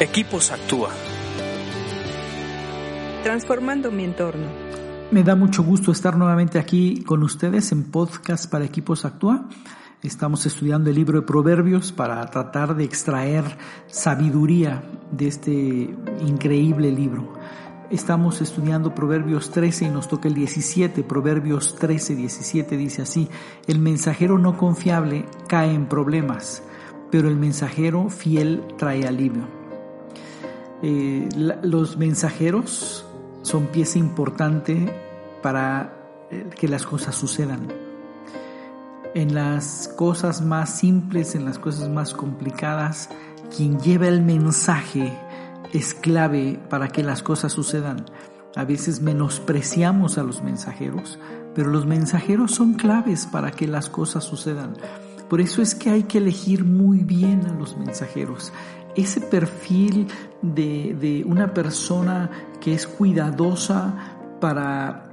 Equipos Actúa. Transformando mi entorno. Me da mucho gusto estar nuevamente aquí con ustedes en podcast para Equipos Actúa. Estamos estudiando el libro de Proverbios para tratar de extraer sabiduría de este increíble libro. Estamos estudiando Proverbios 13 y nos toca el 17. Proverbios 13, 17 dice así, el mensajero no confiable cae en problemas, pero el mensajero fiel trae alivio. Eh, los mensajeros son pieza importante para eh, que las cosas sucedan. En las cosas más simples, en las cosas más complicadas, quien lleva el mensaje es clave para que las cosas sucedan. A veces menospreciamos a los mensajeros, pero los mensajeros son claves para que las cosas sucedan. Por eso es que hay que elegir muy bien a los mensajeros. Ese perfil de, de una persona que es cuidadosa para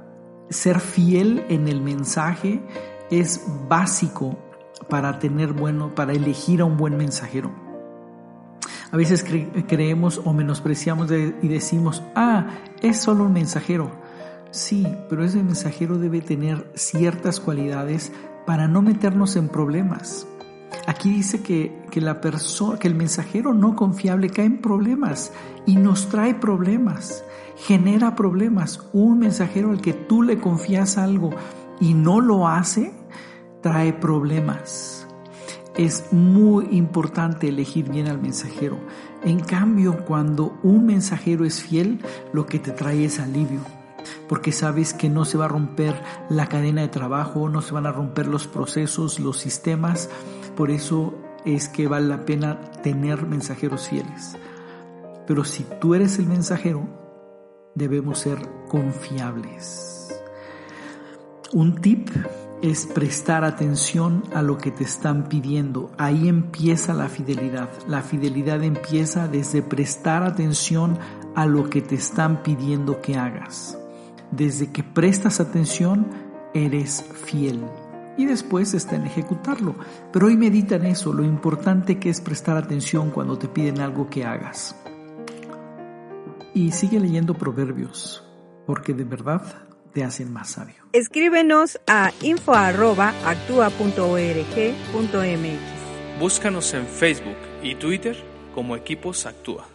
ser fiel en el mensaje es básico para tener bueno, para elegir a un buen mensajero. A veces creemos o menospreciamos y decimos, ah, es solo un mensajero. Sí, pero ese mensajero debe tener ciertas cualidades para no meternos en problemas. Aquí dice que, que el mensajero no confiable cae en problemas y nos trae problemas, genera problemas. Un mensajero al que tú le confías algo y no lo hace, trae problemas es muy importante elegir bien al mensajero. En cambio, cuando un mensajero es fiel, lo que te trae es alivio, porque sabes que no se va a romper la cadena de trabajo, no se van a romper los procesos, los sistemas. Por eso es que vale la pena tener mensajeros fieles. Pero si tú eres el mensajero, debemos ser confiables. Un tip es prestar atención a lo que te están pidiendo. Ahí empieza la fidelidad. La fidelidad empieza desde prestar atención a lo que te están pidiendo que hagas. Desde que prestas atención, eres fiel. Y después está en ejecutarlo. Pero hoy medita en eso, lo importante que es prestar atención cuando te piden algo que hagas. Y sigue leyendo proverbios, porque de verdad te hacen más sabio. Escríbenos a info.actua.org.mx. Búscanos en Facebook y Twitter como Equipos Actúa.